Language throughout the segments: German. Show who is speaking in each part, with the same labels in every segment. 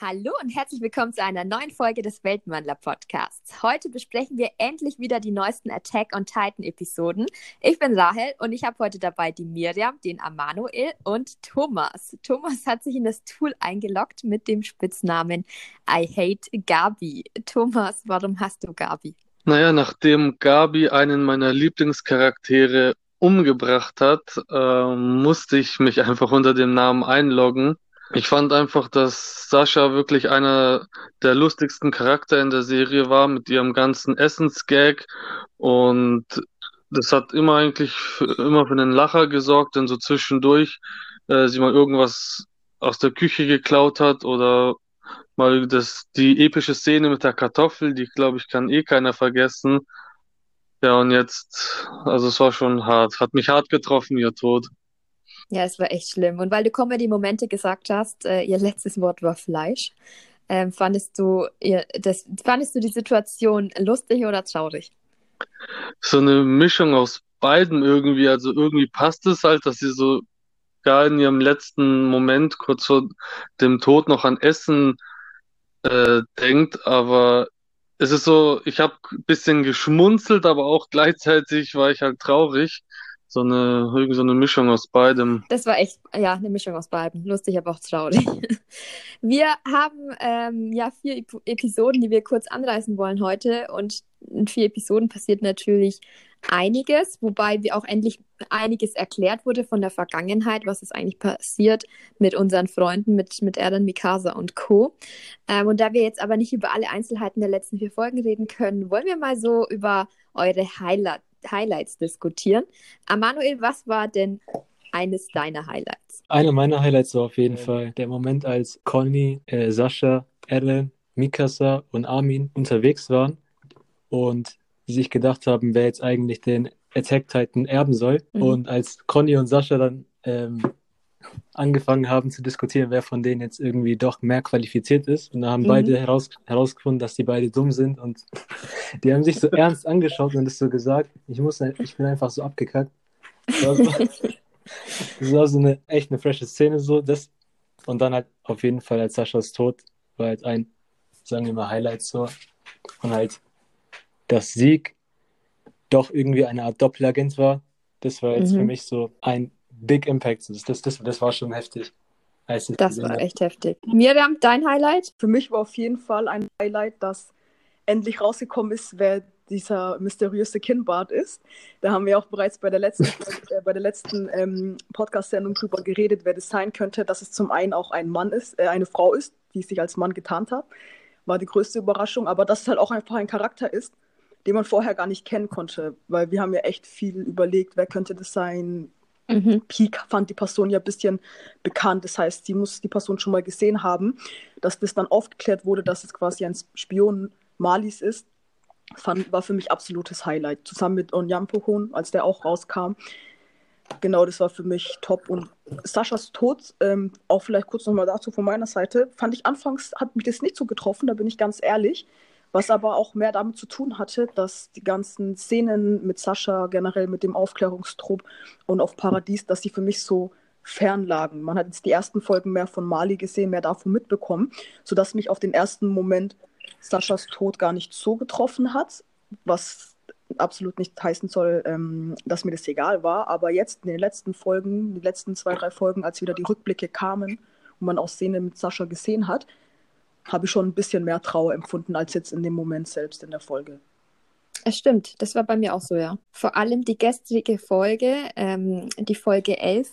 Speaker 1: Hallo und herzlich willkommen zu einer neuen Folge des Weltwandler Podcasts. Heute besprechen wir endlich wieder die neuesten Attack on Titan Episoden. Ich bin Rahel und ich habe heute dabei die Miriam, den Amanuel und Thomas. Thomas hat sich in das Tool eingeloggt mit dem Spitznamen I Hate Gabi. Thomas, warum hast du Gabi?
Speaker 2: Naja, nachdem Gabi einen meiner Lieblingscharaktere umgebracht hat, äh, musste ich mich einfach unter dem Namen einloggen ich fand einfach, dass Sascha wirklich einer der lustigsten Charakter in der Serie war mit ihrem ganzen Essensgag und das hat immer eigentlich für, immer für einen Lacher gesorgt, denn so zwischendurch äh, sie mal irgendwas aus der Küche geklaut hat oder mal das die epische Szene mit der Kartoffel, die glaube ich kann eh keiner vergessen. Ja, und jetzt, also es war schon hart, hat mich hart getroffen, ihr Tod.
Speaker 1: Ja, es war echt schlimm. Und weil du Comedy-Momente gesagt hast, äh, ihr letztes Wort war Fleisch. Ähm, fandest du ihr, das, fandest du die Situation lustig oder traurig?
Speaker 2: So eine Mischung aus beiden irgendwie. Also irgendwie passt es halt, dass sie so gar in ihrem letzten Moment kurz vor dem Tod noch an Essen äh, denkt, aber es ist so, ich habe ein bisschen geschmunzelt, aber auch gleichzeitig war ich halt traurig, so eine, irgendwie so eine Mischung aus beidem.
Speaker 1: Das war echt, ja, eine Mischung aus beidem. Lustig, aber auch traurig. Wir haben ähm, ja vier Ep Episoden, die wir kurz anreißen wollen heute. Und in vier Episoden passiert natürlich einiges, wobei wir auch endlich einiges erklärt wurde von der Vergangenheit, was ist eigentlich passiert mit unseren Freunden, mit, mit Erdan, Mikasa und Co. Ähm, und da wir jetzt aber nicht über alle Einzelheiten der letzten vier Folgen reden können, wollen wir mal so über eure Highlight Highlights diskutieren. Amanuel, was war denn eines deiner Highlights?
Speaker 3: Einer meiner Highlights war auf jeden Fall der Moment, als Conny, äh, Sascha, Ellen, Mikasa und Armin unterwegs waren und sich gedacht haben, wer jetzt eigentlich den Attack Titan erben soll. Mhm. Und als Conny und Sascha dann ähm, angefangen haben zu diskutieren, wer von denen jetzt irgendwie doch mehr qualifiziert ist. Und da haben mhm. beide heraus, herausgefunden, dass die beide dumm sind. Und die haben sich so ernst angeschaut und das so gesagt. Ich, muss, ich bin einfach so abgekackt. Das war so, das war so eine echt eine frische Szene. so das Und dann halt auf jeden Fall als Saschas Tod war halt ein, sagen wir mal, Highlight so. Und halt das Sieg doch irgendwie eine Art Doppelagent war. Das war jetzt mhm. für mich so ein Big Impact. Das, das, das, das war schon heftig.
Speaker 1: Das war echt heftig. Miriam, dein Highlight?
Speaker 4: Für mich war auf jeden Fall ein Highlight, dass endlich rausgekommen ist, wer dieser mysteriöse Kinnbart ist. Da haben wir auch bereits bei der letzten, äh, bei der letzten ähm, Podcast-Sendung drüber geredet, wer das sein könnte, dass es zum einen auch ein Mann ist, äh, eine Frau ist, die sich als Mann getarnt hat. War die größte Überraschung, aber dass es halt auch einfach ein Charakter ist, den man vorher gar nicht kennen konnte, weil wir haben ja echt viel überlegt, wer könnte das sein, Mhm. Peak fand die Person ja ein bisschen bekannt. Das heißt, sie muss die Person schon mal gesehen haben. Dass das dann aufgeklärt wurde, dass es quasi ein Spion Malis ist, fand, war für mich absolutes Highlight. Zusammen mit Onyampohon, als der auch rauskam. Genau, das war für mich top. Und Saschas Tod, ähm, auch vielleicht kurz nochmal dazu von meiner Seite, fand ich anfangs, hat mich das nicht so getroffen, da bin ich ganz ehrlich. Was aber auch mehr damit zu tun hatte, dass die ganzen Szenen mit Sascha, generell mit dem Aufklärungstrupp und auf Paradies, dass sie für mich so fern lagen. Man hat jetzt die ersten Folgen mehr von Mali gesehen, mehr davon mitbekommen, sodass mich auf den ersten Moment Saschas Tod gar nicht so getroffen hat, was absolut nicht heißen soll, ähm, dass mir das egal war. Aber jetzt in den letzten Folgen, die letzten zwei, drei Folgen, als wieder die Rückblicke kamen und man auch Szenen mit Sascha gesehen hat, habe ich schon ein bisschen mehr Trauer empfunden als jetzt in dem Moment selbst in der Folge.
Speaker 1: Es stimmt, das war bei mir auch so, ja. Vor allem die gestrige Folge, ähm, die Folge 11,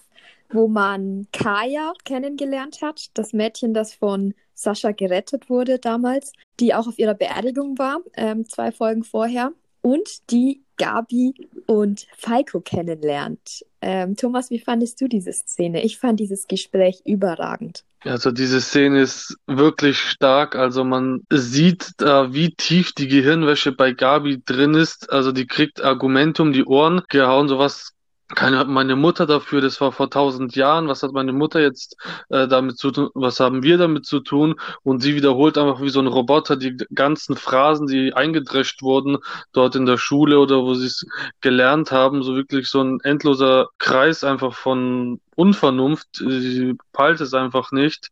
Speaker 1: wo man Kaya kennengelernt hat, das Mädchen, das von Sascha gerettet wurde damals, die auch auf ihrer Beerdigung war, ähm, zwei Folgen vorher, und die Gabi und Falco kennenlernt. Ähm, Thomas, wie fandest du diese Szene? Ich fand dieses Gespräch überragend.
Speaker 2: Also diese Szene ist wirklich stark. Also man sieht da, wie tief die Gehirnwäsche bei Gabi drin ist. Also die kriegt Argumente um die Ohren gehauen. Sowas keine meine Mutter dafür, das war vor tausend Jahren, was hat meine Mutter jetzt äh, damit zu tun, was haben wir damit zu tun? Und sie wiederholt einfach wie so ein Roboter die ganzen Phrasen, die eingedrescht wurden, dort in der Schule oder wo sie es gelernt haben, so wirklich so ein endloser Kreis einfach von Unvernunft, sie peilt es einfach nicht.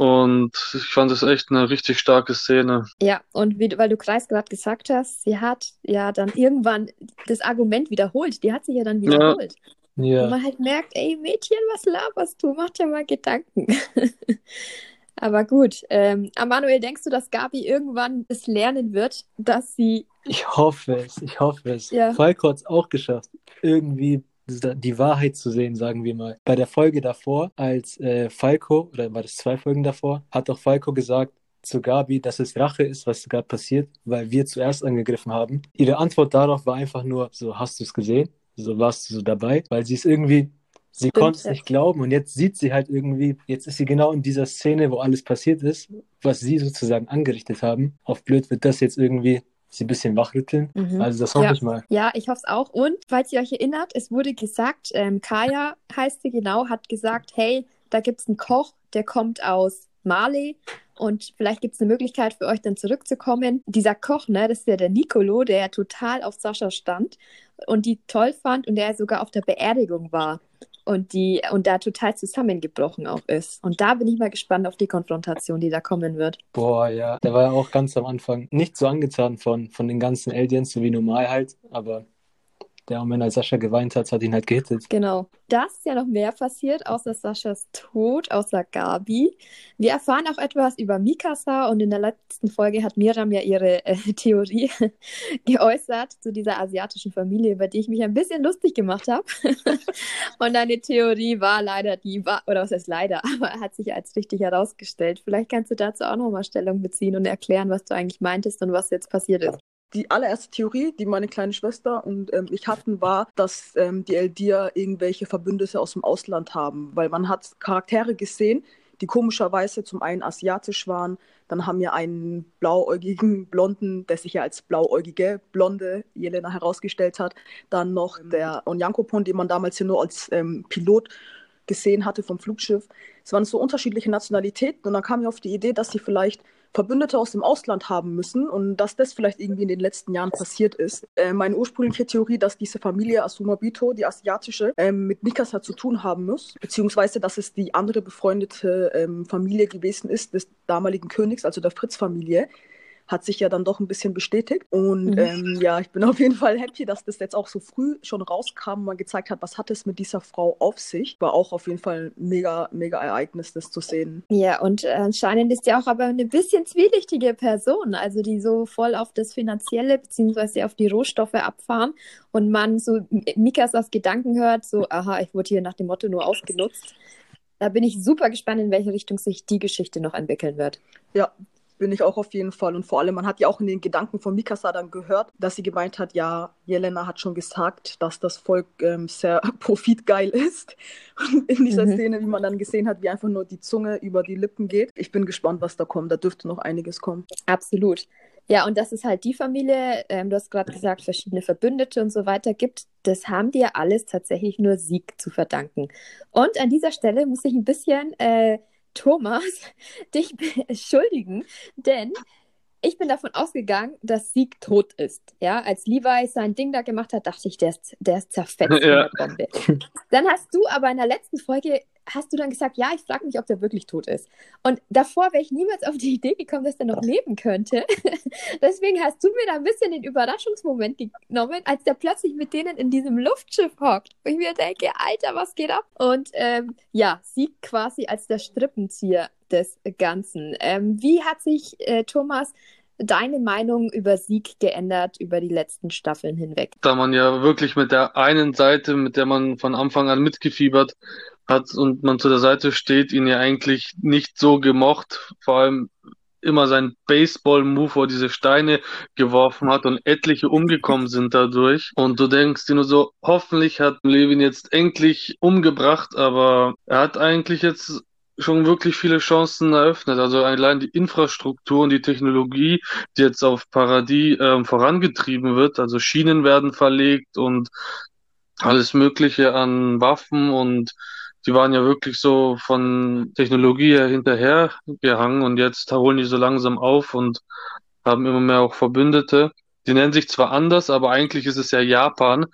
Speaker 2: Und ich fand es echt eine richtig starke Szene.
Speaker 1: Ja, und wie, weil du Kreis gerade gesagt hast, sie hat ja dann irgendwann das Argument wiederholt. Die hat sich ja dann wiederholt. Ja. ja. Und man halt merkt, ey Mädchen, was laberst du? Mach dir mal Gedanken. Aber gut, ähm, Manuel, denkst du, dass Gabi irgendwann es lernen wird, dass sie.
Speaker 3: Ich hoffe es, ich hoffe es. Ja. Falco hat es auch geschafft, irgendwie die Wahrheit zu sehen, sagen wir mal. Bei der Folge davor, als äh, Falco, oder war das zwei Folgen davor, hat doch Falco gesagt, zu Gabi, dass es Rache ist, was gerade passiert, weil wir zuerst angegriffen haben. Ihre Antwort darauf war einfach nur, so hast du es gesehen, so warst du so dabei, weil sie es irgendwie, sie konnte es nicht glauben und jetzt sieht sie halt irgendwie, jetzt ist sie genau in dieser Szene, wo alles passiert ist, was sie sozusagen angerichtet haben. Auf blöd wird das jetzt irgendwie sie ein bisschen wachrütteln. Mhm. Also das hoffe
Speaker 1: ja.
Speaker 3: ich mal.
Speaker 1: Ja, ich hoffe es auch. Und falls ihr euch erinnert, es wurde gesagt, ähm, Kaya heißt sie genau, hat gesagt, hey, da gibt es einen Koch, der kommt aus Mali und vielleicht gibt es eine Möglichkeit für euch dann zurückzukommen. Dieser Koch, ne, das ist ja der Nicolo, der ja total auf Sascha stand und die toll fand und der sogar auf der Beerdigung war und die und da total zusammengebrochen auch ist. Und da bin ich mal gespannt auf die Konfrontation, die da kommen wird.
Speaker 3: Boah, ja, der war ja auch ganz am Anfang nicht so angetan von, von den ganzen Aliens, so wie normal halt, aber der Moment, als Sascha geweint hat, hat ihn halt gehittet.
Speaker 1: Genau. Da ist ja noch mehr passiert, außer Saschas Tod, außer Gabi. Wir erfahren auch etwas über Mikasa und in der letzten Folge hat Miram ja ihre äh, Theorie geäußert zu dieser asiatischen Familie, über die ich mich ein bisschen lustig gemacht habe. und deine Theorie war leider die, war, oder was heißt leider, aber hat sich als richtig herausgestellt. Vielleicht kannst du dazu auch nochmal Stellung beziehen und erklären, was du eigentlich meintest und was jetzt passiert ist
Speaker 4: die allererste Theorie, die meine kleine Schwester und ähm, ich hatten, war, dass ähm, die Eldir irgendwelche Verbündete aus dem Ausland haben, weil man hat Charaktere gesehen, die komischerweise zum einen asiatisch waren, dann haben wir einen blauäugigen Blonden, der sich ja als blauäugige Blonde Jelena herausgestellt hat, dann noch der Onyankopon, den man damals hier nur als ähm, Pilot gesehen hatte vom Flugschiff. Es waren so unterschiedliche Nationalitäten und dann kam ich auf die Idee, dass sie vielleicht Verbündete aus dem Ausland haben müssen und dass das vielleicht irgendwie in den letzten Jahren passiert ist. Äh, meine ursprüngliche Theorie, dass diese Familie Asumabito, die asiatische, ähm, mit Mikasa zu tun haben muss, beziehungsweise dass es die andere befreundete ähm, Familie gewesen ist des damaligen Königs, also der Fritz-Familie, hat sich ja dann doch ein bisschen bestätigt. Und mhm. ähm, ja, ich bin auf jeden Fall happy, dass das jetzt auch so früh schon rauskam und man gezeigt hat, was hat es mit dieser Frau auf sich. War auch auf jeden Fall ein mega, mega Ereignis, das zu sehen.
Speaker 1: Ja, und äh, anscheinend ist ja auch aber eine bisschen zwielichtige Person, also die so voll auf das Finanzielle bzw. auf die Rohstoffe abfahren und man so Mikas aus Gedanken hört, so, aha, ich wurde hier nach dem Motto nur ausgenutzt. Da bin ich super gespannt, in welche Richtung sich die Geschichte noch entwickeln wird.
Speaker 4: Ja, bin ich auch auf jeden Fall. Und vor allem, man hat ja auch in den Gedanken von Mikasa dann gehört, dass sie gemeint hat, ja, Jelena hat schon gesagt, dass das Volk ähm, sehr profitgeil ist. Und in dieser mhm. Szene, wie man dann gesehen hat, wie einfach nur die Zunge über die Lippen geht. Ich bin gespannt, was da kommt. Da dürfte noch einiges kommen.
Speaker 1: Absolut. Ja, und dass es halt die Familie, ähm, du hast gerade gesagt, verschiedene Verbündete und so weiter gibt, das haben die ja alles tatsächlich nur Sieg zu verdanken. Und an dieser Stelle muss ich ein bisschen äh, Thomas, dich entschuldigen, denn ich bin davon ausgegangen, dass Sieg tot ist. Ja, als Levi sein Ding da gemacht hat, dachte ich, der ist, der ist zerfetzt ja. in der Bombe. Dann hast du aber in der letzten Folge hast du dann gesagt, ja, ich frage mich, ob der wirklich tot ist. Und davor wäre ich niemals auf die Idee gekommen, dass der noch leben könnte. Deswegen hast du mir da ein bisschen den Überraschungsmoment genommen, als der plötzlich mit denen in diesem Luftschiff hockt. Und ich mir denke, Alter, was geht ab? Und ähm, ja, Sieg quasi als der Strippenzieher des Ganzen. Ähm, wie hat sich äh, Thomas deine Meinung über Sieg geändert über die letzten Staffeln hinweg?
Speaker 2: Da man ja wirklich mit der einen Seite, mit der man von Anfang an mitgefiebert hat und man zu der Seite steht, ihn ja eigentlich nicht so gemocht, vor allem immer sein Baseball-Move, wo er diese Steine geworfen hat und etliche umgekommen sind dadurch. Und du denkst dir nur so, hoffentlich hat Levin jetzt endlich umgebracht, aber er hat eigentlich jetzt schon wirklich viele Chancen eröffnet. Also allein die Infrastruktur und die Technologie, die jetzt auf Paradis äh, vorangetrieben wird, also Schienen werden verlegt und alles Mögliche an Waffen und die waren ja wirklich so von Technologie her hinterhergehangen und jetzt holen die so langsam auf und haben immer mehr auch Verbündete. Die nennen sich zwar anders, aber eigentlich ist es ja Japan.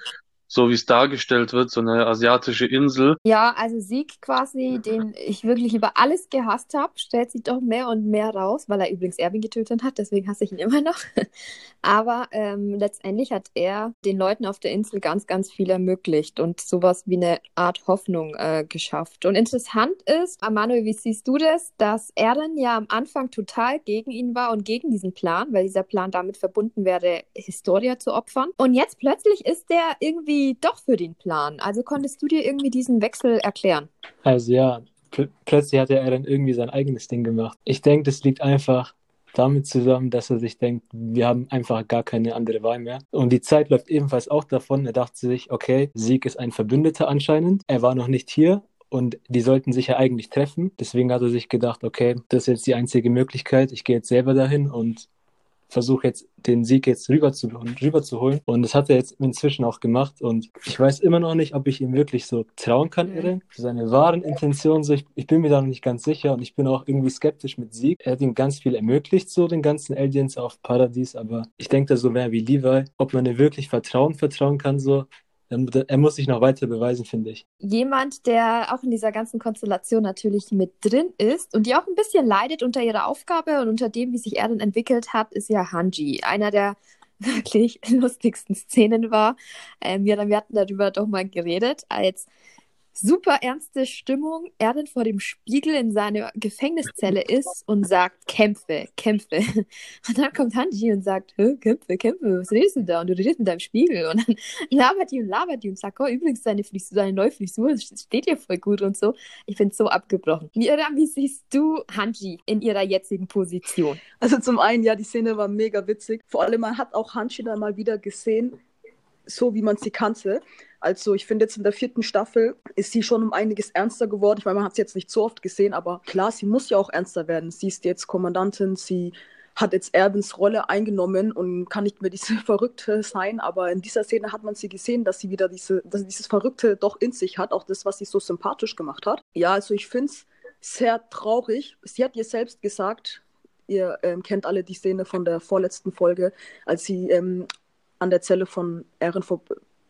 Speaker 2: So wie es dargestellt wird, so eine asiatische Insel.
Speaker 1: Ja, also Sieg quasi, den ich wirklich über alles gehasst habe, stellt sich doch mehr und mehr raus, weil er übrigens Erwin getötet hat, deswegen hasse ich ihn immer noch. Aber ähm, letztendlich hat er den Leuten auf der Insel ganz, ganz viel ermöglicht und sowas wie eine Art Hoffnung äh, geschafft. Und interessant ist, Manuel, wie siehst du das, dass er dann ja am Anfang total gegen ihn war und gegen diesen Plan, weil dieser Plan damit verbunden wäre, Historia zu opfern. Und jetzt plötzlich ist der irgendwie irgendwie doch für den Plan. Also konntest du dir irgendwie diesen Wechsel erklären?
Speaker 3: Also ja, pl plötzlich hat er dann irgendwie sein eigenes Ding gemacht. Ich denke, das liegt einfach damit zusammen, dass er sich denkt, wir haben einfach gar keine andere Wahl mehr. Und die Zeit läuft ebenfalls auch davon. Er dachte sich, okay, Sieg ist ein Verbündeter anscheinend. Er war noch nicht hier, und die sollten sich ja eigentlich treffen. Deswegen hat er sich gedacht, okay, das ist jetzt die einzige Möglichkeit. Ich gehe jetzt selber dahin und versuche jetzt den Sieg jetzt rüber zu, rüber zu holen. Und das hat er jetzt inzwischen auch gemacht. Und ich weiß immer noch nicht, ob ich ihm wirklich so trauen kann, Eren. Für seine wahren Intentionen, so, ich, ich, bin mir da noch nicht ganz sicher. Und ich bin auch irgendwie skeptisch mit Sieg. Er hat ihm ganz viel ermöglicht, so den ganzen Aliens auf Paradies. Aber ich denke da so mehr wie Levi, ob man ihm wirklich Vertrauen vertrauen kann, so er muss sich noch weiter beweisen, finde ich.
Speaker 1: Jemand, der auch in dieser ganzen Konstellation natürlich mit drin ist und die auch ein bisschen leidet unter ihrer Aufgabe und unter dem, wie sich er dann entwickelt hat, ist ja Hanji. Einer der wirklich lustigsten Szenen war. Ähm, wir, wir hatten darüber doch mal geredet, als super ernste Stimmung, er dann vor dem Spiegel in seiner Gefängniszelle ist und sagt, kämpfe, kämpfe. Und dann kommt Hanji und sagt, kämpfe, kämpfe, was redest du da? Und du redest mit deinem Spiegel. Und dann labert die und labert die und sagt, oh, übrigens, deine, Frisur, deine neue Frisur steht dir voll gut und so. Ich bin so abgebrochen. Miriam, wie siehst du Hanji in ihrer jetzigen Position?
Speaker 4: Also zum einen, ja, die Szene war mega witzig. Vor allem, man hat auch Hanji dann mal wieder gesehen, so wie man sie kannte. Also ich finde jetzt in der vierten Staffel ist sie schon um einiges ernster geworden. Ich meine, man hat es jetzt nicht so oft gesehen, aber klar, sie muss ja auch ernster werden. Sie ist jetzt Kommandantin, sie hat jetzt Erwins Rolle eingenommen und kann nicht mehr diese Verrückte sein, aber in dieser Szene hat man sie gesehen, dass sie wieder diese, dass sie dieses Verrückte doch in sich hat, auch das, was sie so sympathisch gemacht hat. Ja, also ich finde es sehr traurig. Sie hat ihr selbst gesagt, ihr ähm, kennt alle die Szene von der vorletzten Folge, als sie ähm, an der Zelle von Erin vor,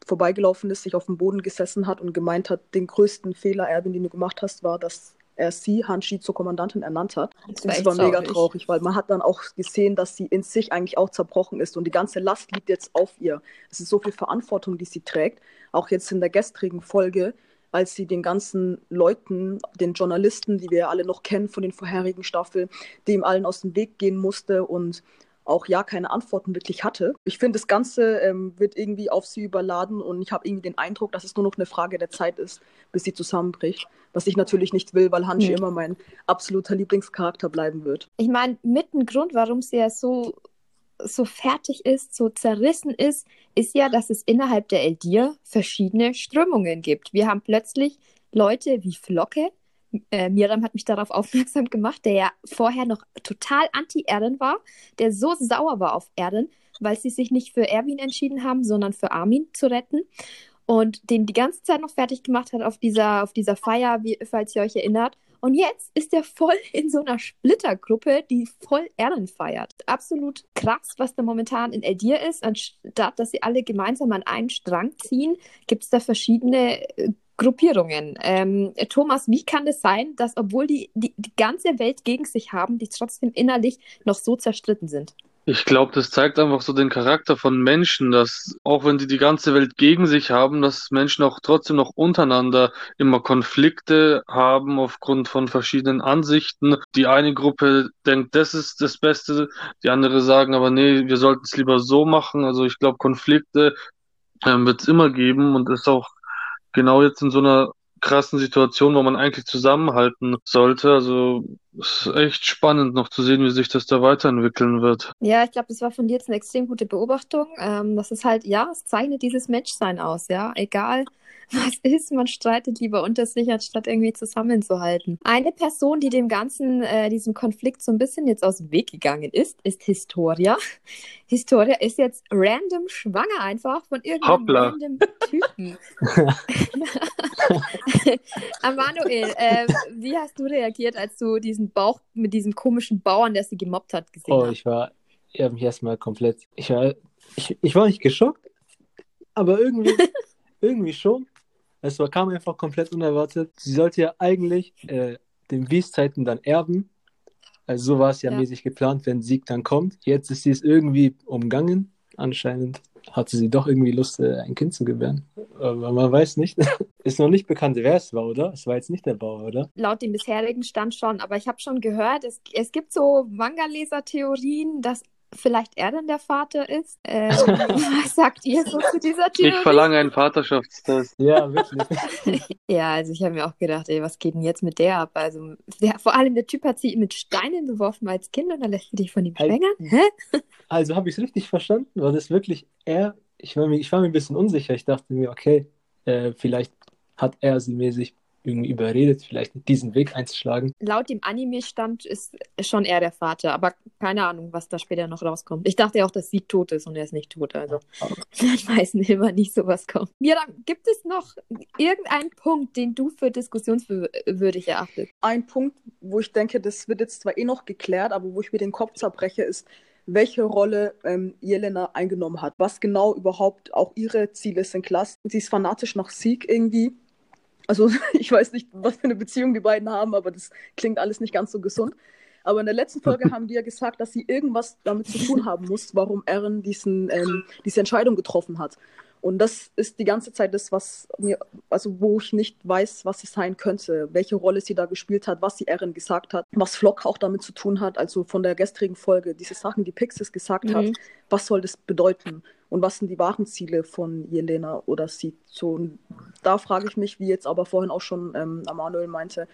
Speaker 4: vorbeigelaufen ist, sich auf dem Boden gesessen hat und gemeint hat, den größten Fehler, Erwin, den du gemacht hast, war, dass er sie, Hanshi, zur Kommandantin ernannt hat. Das, das war mega traurig, weil man hat dann auch gesehen, dass sie in sich eigentlich auch zerbrochen ist und die ganze Last liegt jetzt auf ihr. Es ist so viel Verantwortung, die sie trägt. Auch jetzt in der gestrigen Folge, als sie den ganzen Leuten, den Journalisten, die wir ja alle noch kennen von den vorherigen Staffeln, dem allen aus dem Weg gehen musste und auch ja keine Antworten wirklich hatte. Ich finde, das Ganze ähm, wird irgendwie auf sie überladen und ich habe irgendwie den Eindruck, dass es nur noch eine Frage der Zeit ist, bis sie zusammenbricht. Was ich natürlich nicht will, weil Hanji mhm. immer mein absoluter Lieblingscharakter bleiben wird.
Speaker 1: Ich meine, mit ein Grund, warum sie ja so, so fertig ist, so zerrissen ist, ist ja, dass es innerhalb der Eldir verschiedene Strömungen gibt. Wir haben plötzlich Leute wie Flocke, äh, Miriam hat mich darauf aufmerksam gemacht, der ja vorher noch total anti-Erden war, der so sauer war auf Erden, weil sie sich nicht für Erwin entschieden haben, sondern für Armin zu retten. Und den die ganze Zeit noch fertig gemacht hat auf dieser, auf dieser Feier, wie, falls ihr euch erinnert. Und jetzt ist er voll in so einer Splittergruppe, die voll Erden feiert. Absolut krass, was da momentan in Eldir ist. Anstatt dass sie alle gemeinsam an einen Strang ziehen, gibt es da verschiedene äh, Gruppierungen. Ähm, Thomas, wie kann es sein, dass obwohl die, die die ganze Welt gegen sich haben, die trotzdem innerlich noch so zerstritten sind?
Speaker 2: Ich glaube, das zeigt einfach so den Charakter von Menschen, dass auch wenn die die ganze Welt gegen sich haben, dass Menschen auch trotzdem noch untereinander immer Konflikte haben aufgrund von verschiedenen Ansichten. Die eine Gruppe denkt, das ist das Beste, die andere sagen aber, nee, wir sollten es lieber so machen. Also ich glaube, Konflikte ähm, wird es immer geben und ist auch genau jetzt in so einer krassen Situation, wo man eigentlich zusammenhalten sollte. Also es ist echt spannend noch zu sehen, wie sich das da weiterentwickeln wird.
Speaker 1: Ja, ich glaube, das war von dir jetzt eine extrem gute Beobachtung. Ähm, das ist halt, ja, es zeichnet dieses Matchsein aus, ja. Egal, was ist, man streitet lieber unter sich, anstatt irgendwie zusammenzuhalten. Eine Person, die dem ganzen, äh, diesem Konflikt so ein bisschen jetzt aus dem Weg gegangen ist, ist Historia. Historia ist jetzt random schwanger einfach von irgendeinem Hoppla. random Typen. Manuel, äh, wie hast du reagiert, als du diesen Bauch mit diesem komischen Bauern, der sie gemobbt hat, gesehen
Speaker 3: oh,
Speaker 1: hast?
Speaker 3: Oh, ich war, ich habe mich erstmal komplett, ich war, ich, ich war nicht geschockt, aber irgendwie irgendwie schon. Es war, kam einfach komplett unerwartet. Sie sollte ja eigentlich äh, den Wieszeiten dann erben. Also so war es ja,
Speaker 1: Ja.
Speaker 3: mäßig geplant, wenn Sieg dann kommt. Jetzt ist sie es irgendwie umgangen. Anscheinend hatte sie doch irgendwie Lust, äh, ein Kind zu gebären. Aber man weiß nicht. ist noch nicht bekannt, wer es war, oder? Es war jetzt nicht der Bauer, oder?
Speaker 1: Laut dem bisherigen Stand schon, aber ich habe schon gehört, es, es gibt so Manga-Leser-Theorien, dass vielleicht er dann der Vater ist. Ähm, was sagt ihr so zu dieser
Speaker 2: Ich
Speaker 1: Theorie?
Speaker 2: verlange einen Vaterschaftstest.
Speaker 3: Ja, wirklich.
Speaker 1: Ja, also ich habe mir auch gedacht, ey, was geht denn jetzt mit der ab? Also der, vor allem der Typ hat sie mit Steinen beworfen als Kind und dann lässt sie dich von ihm schwängern? Hä?
Speaker 3: Also habe ich es richtig verstanden? War das wirklich er? Ich war mir, ich war mir ein bisschen unsicher. Ich dachte mir, okay, äh, vielleicht hat er sie mäßig irgendwie überredet, vielleicht diesen Weg einzuschlagen.
Speaker 1: Laut dem Anime-Stand ist schon er der Vater, aber keine Ahnung, was da später noch rauskommt. Ich dachte ja auch, dass Sieg tot ist und er ist nicht tot. Also man weiß immer nicht, sowas kommt. Mira, gibt es noch irgendeinen Punkt, den du für diskussionswürdig erachtest?
Speaker 4: Ein Punkt, wo ich denke, das wird jetzt zwar eh noch geklärt, aber wo ich mir den Kopf zerbreche, ist, welche Rolle ähm, Jelena eingenommen hat. Was genau überhaupt auch ihre Ziele sind. Klar, sie ist fanatisch nach Sieg irgendwie. Also ich weiß nicht, was für eine Beziehung die beiden haben, aber das klingt alles nicht ganz so gesund. Aber in der letzten Folge haben die ja gesagt, dass sie irgendwas damit zu tun haben muss, warum Eren diesen, ähm, diese Entscheidung getroffen hat. Und das ist die ganze Zeit das, was mir, also wo ich nicht weiß, was es sein könnte, welche Rolle sie da gespielt hat, was sie Eren gesagt hat, was Flock auch damit zu tun hat, also von der gestrigen Folge, diese Sachen, die Pixis gesagt hat,
Speaker 1: Mhm.
Speaker 4: was soll das bedeuten und was sind die wahren Ziele von Jelena oder sie? So, und da frage ich mich, wie jetzt aber vorhin auch schon ähm, Amanuel meinte,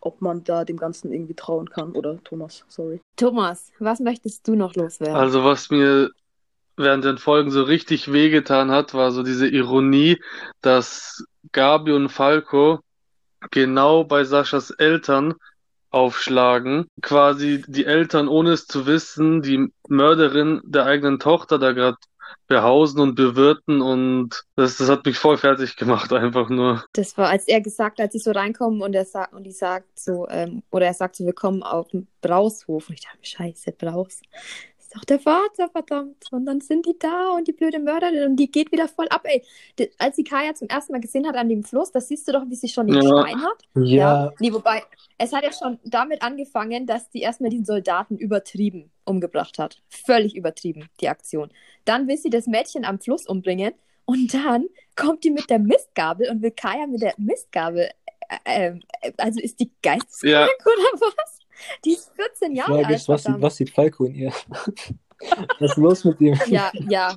Speaker 4: ob man da dem Ganzen irgendwie trauen kann oder Thomas, sorry.
Speaker 1: Thomas, was möchtest du noch loswerden?
Speaker 2: Also was mir während den Folgen so richtig wehgetan hat, war so diese Ironie, dass Gabi und Falco genau bei Saschas Eltern aufschlagen. Quasi die Eltern, ohne es zu wissen, die Mörderin der eigenen Tochter da gerade behausen und bewirten und das, das hat mich voll fertig gemacht, einfach nur.
Speaker 1: Das war, als er gesagt, als sie so reinkommen und er sagt, und die sagt so, ähm, oder er sagt so, willkommen auf dem Braushof. Und ich dachte, scheiße, Braus. Doch der Vater, verdammt. Und dann sind die da und die blöde Mörderin und die geht wieder voll ab, ey. Die, als sie Kaya zum ersten Mal gesehen hat an dem Fluss, das siehst du doch, wie sie schon den
Speaker 2: Ja.
Speaker 1: Stein hat.
Speaker 3: Ja,
Speaker 1: Nee, wobei, es hat ja schon damit angefangen, dass die erstmal den Soldaten übertrieben umgebracht hat. Völlig übertrieben, die Aktion. Dann will sie das Mädchen am Fluss umbringen und dann kommt die mit der Mistgabel und will Kaya mit der Mistgabel. Äh, äh, also ist die geisteskrank oder was? Die ist 14
Speaker 3: die
Speaker 1: Jahre
Speaker 3: Frage
Speaker 1: alt.
Speaker 3: ist, was, sieht- was sieht Falco in ihr? was ist los mit ihm?
Speaker 1: Ja, ja.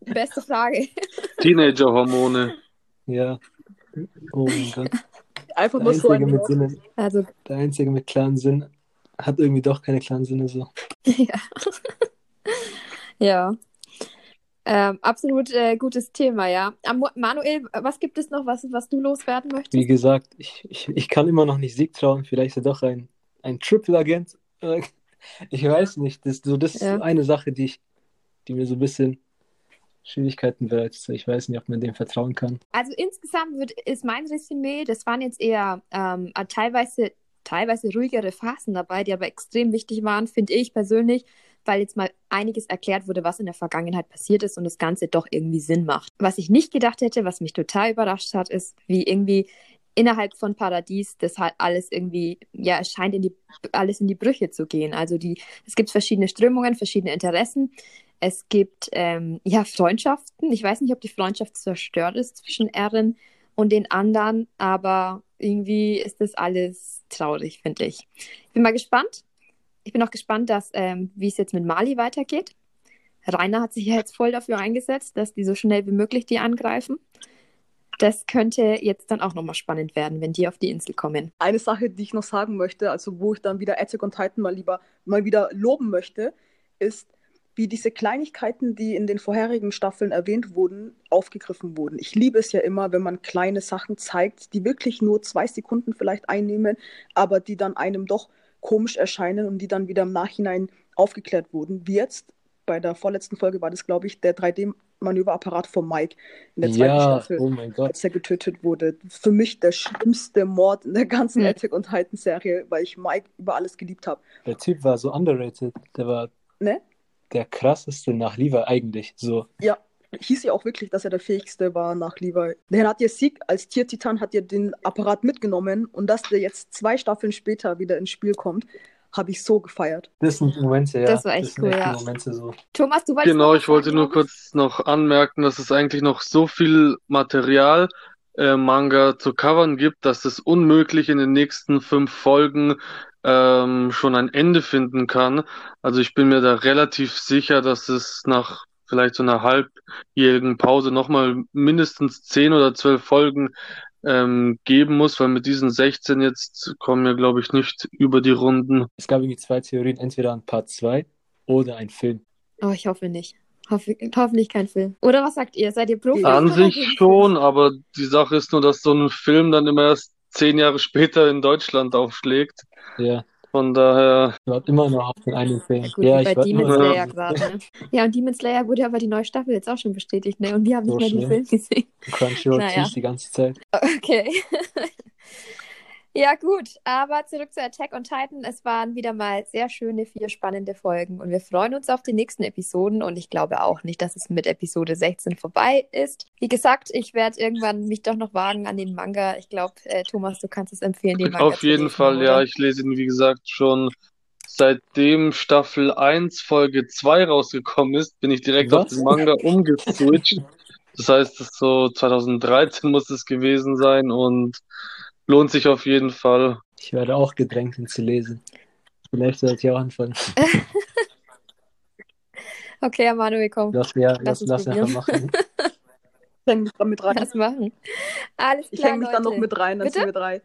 Speaker 1: Beste Frage.
Speaker 2: Teenager-Hormone.
Speaker 3: Ja. Oh mein Gott.
Speaker 4: Einfach
Speaker 3: Der
Speaker 4: nur so
Speaker 3: Einzige
Speaker 4: ein
Speaker 3: mit Sinnen,
Speaker 1: Also,
Speaker 3: der Einzige mit klaren Sinn hat irgendwie doch keine klaren Sinne so.
Speaker 1: ja. ja. Ähm, absolut äh, gutes Thema, ja. Am- Manuel, was gibt es noch, was, was du loswerden
Speaker 3: Wie
Speaker 1: möchtest?
Speaker 3: gesagt, ich, ich, ich kann immer noch nicht Sieg trauen. Vielleicht ist er doch ein, ein Triple-Agent. Äh, Ich weiß nicht. Das, so, das
Speaker 1: Ja.
Speaker 3: ist eine Sache, die, ich, die mir so ein bisschen Schwierigkeiten bereitet. Ich weiß nicht, ob man dem vertrauen kann.
Speaker 1: Also insgesamt wird, ist mein Resümee, das waren jetzt eher ähm, teilweise, teilweise ruhigere Phasen dabei, die aber extrem wichtig waren, finde ich persönlich, weil jetzt mal einiges erklärt wurde, was in der Vergangenheit passiert ist und das Ganze doch irgendwie Sinn macht. Was ich nicht gedacht hätte, was mich total überrascht hat, ist, wie irgendwie innerhalb von Paradies das halt alles irgendwie, ja, es scheint in die, alles in die Brüche zu gehen. Also die, es gibt verschiedene Strömungen, verschiedene Interessen. Es gibt ähm, ja Freundschaften. Ich weiß nicht, ob die Freundschaft zerstört ist zwischen Erin und den anderen, aber irgendwie ist das alles traurig, finde ich. Ich bin mal gespannt. Ich bin auch gespannt, dass, ähm, wie es jetzt mit Mali weitergeht. Rainer hat sich ja jetzt voll dafür eingesetzt, dass die so schnell wie möglich die angreifen. Das könnte jetzt dann auch nochmal spannend werden, wenn die auf die Insel kommen.
Speaker 4: Eine Sache, die ich noch sagen möchte, also wo ich dann wieder Attack on Titan mal lieber mal wieder loben möchte, ist, wie diese Kleinigkeiten, die in den vorherigen Staffeln erwähnt wurden, aufgegriffen wurden. Ich liebe es ja immer, wenn man kleine Sachen zeigt, die wirklich nur zwei Sekunden vielleicht einnehmen, aber die dann einem doch komisch erscheinen und die dann wieder im Nachhinein aufgeklärt wurden. Wie jetzt bei der vorletzten Folge war das, glaube ich, der 3D-Manöverapparat von Mike in der zweiten
Speaker 3: Ja,
Speaker 4: Staffel
Speaker 3: oh mein Gott.
Speaker 4: als er getötet wurde. Für mich der schlimmste Mord in der ganzen. Attack on Titan Serie, weil ich Mike über alles geliebt habe.
Speaker 3: Der Typ war so underrated. Der war
Speaker 4: Ne?
Speaker 3: der krasseste nach Levi eigentlich. So.
Speaker 4: Ja. hieß ja auch wirklich, dass er der fähigste war nach Levi. Der hat ja Sieg als Tiertitan, hat ja den Apparat mitgenommen und dass der jetzt zwei Staffeln später wieder ins Spiel kommt, habe ich so gefeiert.
Speaker 3: Das sind Momente, ja.
Speaker 1: Das war echt
Speaker 3: sind
Speaker 1: cool, ja.
Speaker 3: Momente so.
Speaker 1: Thomas, du wolltest
Speaker 2: Genau, ich
Speaker 1: was
Speaker 2: wollte
Speaker 1: sagen,
Speaker 2: nur kurz noch anmerken, dass es eigentlich noch so viel Material äh, Manga zu covern gibt, dass es unmöglich in den nächsten fünf Folgen ähm, schon ein Ende finden kann. Also ich bin mir da relativ sicher, dass es nach vielleicht so einer halbjährigen Pause nochmal mindestens zehn oder zwölf Folgen ähm, geben muss, weil mit diesen 16 jetzt kommen wir, glaube ich, nicht über die Runden.
Speaker 3: Es gab irgendwie zwei Theorien, entweder ein Part 2 oder ein Film.
Speaker 1: Oh, ich hoffe nicht. Hoffe, hoffentlich kein Film. Oder was sagt ihr? Seid ihr Profis?
Speaker 2: An sich schon, aber die Sache ist nur, dass so ein Film dann immer erst zehn Jahre später in Deutschland aufschlägt.
Speaker 3: Ja,
Speaker 2: Von daher,
Speaker 3: ich warte immer noch auf den einen Film.
Speaker 1: Ja, gut,
Speaker 3: ja,
Speaker 1: bei
Speaker 3: warte
Speaker 1: Demon
Speaker 3: immer noch.
Speaker 1: Slayer gerade. Ne? Ja, und Demon Slayer wurde aber die neue Staffel jetzt auch schon bestätigt, ne? Und wir haben nicht
Speaker 3: So
Speaker 1: mal den. Film gesehen.
Speaker 3: Crunchyroll
Speaker 1: Naja.
Speaker 3: die ganze Zeit.
Speaker 1: Okay. Ja, gut, aber zurück zu Attack on Titan. Es waren wieder mal sehr schöne, vier spannende Folgen und wir freuen uns auf die nächsten Episoden und ich glaube auch nicht, dass es mit Episode 16 vorbei ist. Wie gesagt, ich werde irgendwann mich doch noch wagen an den Manga. Ich glaube, äh, Thomas, du kannst es empfehlen, den Manga
Speaker 2: auf
Speaker 1: zu
Speaker 2: jeden
Speaker 1: lesen,
Speaker 2: Fall,
Speaker 1: oder?
Speaker 2: ja, ich lese ihn, wie gesagt, schon seitdem Staffel 1 Folge 2 rausgekommen ist, bin ich direkt auf
Speaker 3: Was?
Speaker 2: den Manga umgeswitcht. Das heißt, das ist so 2013 muss es gewesen sein und lohnt sich auf jeden Fall.
Speaker 3: Ich werde auch gedrängt, ihn zu lesen. Vielleicht sollte ich auch anfangen.
Speaker 1: Okay, Manuel, komm,
Speaker 3: Lass, ja,
Speaker 1: Lass
Speaker 3: lass,
Speaker 1: uns
Speaker 3: lass machen.
Speaker 4: Ich hänge mich da mit rein.
Speaker 1: lass machen. Alles
Speaker 4: Ich
Speaker 1: klar,
Speaker 4: hänge mich dann noch
Speaker 1: Leute.
Speaker 4: mit rein, dann
Speaker 1: Bitte?
Speaker 4: sind wir drei.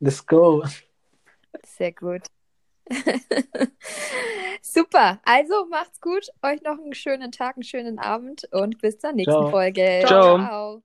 Speaker 3: Let's go.
Speaker 1: Sehr gut. Super. Also macht's gut. Euch noch einen schönen Tag, einen schönen Abend und bis zur nächsten
Speaker 3: Ciao.
Speaker 1: Folge.
Speaker 2: Ciao.
Speaker 1: Ciao.